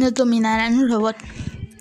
nos dominarán un robot.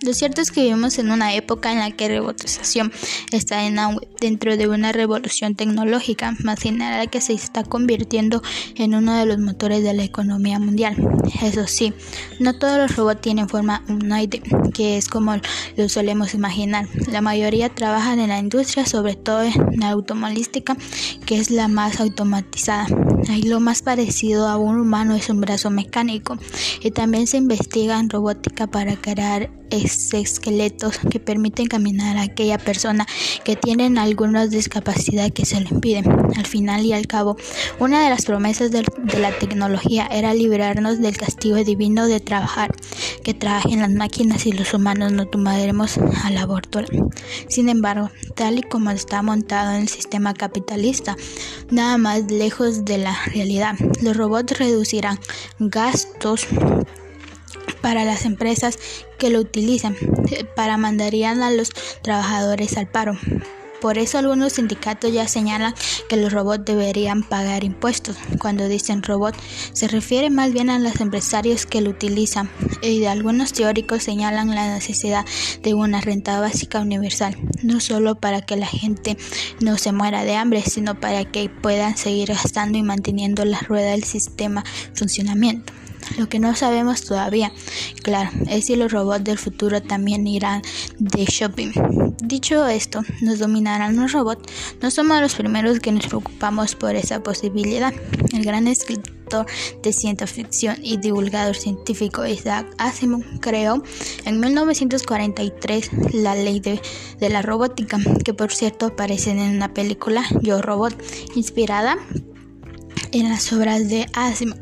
Lo cierto es que vivimos en una época en la que la robotización está en auge, dentro de una revolución tecnológica más general que se está convirtiendo en uno de los motores de la economía mundial. Eso sí, no todos los robots tienen forma humanoide, que es como lo solemos imaginar. La mayoría trabajan en la industria, sobre todo en la automovilística, que es la más automatizada. Ahí lo más parecido a un humano es un brazo mecánico. Y también se investiga en robótica para crear esqueletos que permiten caminar a aquella persona que tienen alguna discapacidad que se lo impiden. Al final y al cabo, una de las promesas de, la tecnología era librarnos del castigo divino de trabajar, que trabajen las máquinas y los humanos no tomaremos al aborto. Sin embargo, tal y como está montado en el sistema capitalista, nada más lejos de la realidad. Los robots reducirán gastos para las empresas que lo utilizan, para mandarían a los trabajadores al paro. Por eso algunos sindicatos ya señalan que los robots deberían pagar impuestos. Cuando dicen robot, se refiere más bien a los empresarios que lo utilizan. Y algunos teóricos señalan la necesidad de una renta básica universal, no solo para que la gente no se muera de hambre, sino para que puedan seguir gastando y manteniendo la rueda del sistema funcionamiento. Lo que no sabemos todavía, claro, es si los robots del futuro también irán de shopping. Dicho esto, nos dominarán los robots. No somos los primeros que nos preocupamos por esa posibilidad. El gran escritor de ciencia ficción y divulgador científico Isaac Asimov creó en 1943 la ley de, de la robótica, que por cierto aparece en una película Yo Robot, inspirada en las obras de Asimov.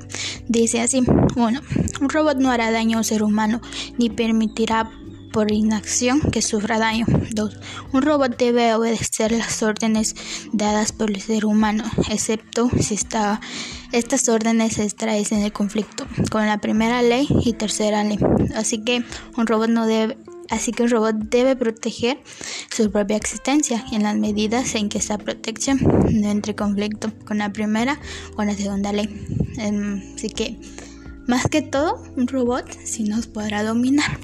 Dice así, 1. Un robot no hará daño a un ser humano ni permitirá por inacción que sufra daño. 2. Un robot debe obedecer las órdenes dadas por el ser humano, excepto si está, estas órdenes se extraen en el conflicto con la primera ley y tercera ley. Así que un robot no debe Así que un robot debe proteger su propia existencia en las medidas en que esa protección no entre conflicto con la primera o la segunda ley. Em, así que, más que todo, un robot sí nos podrá dominar.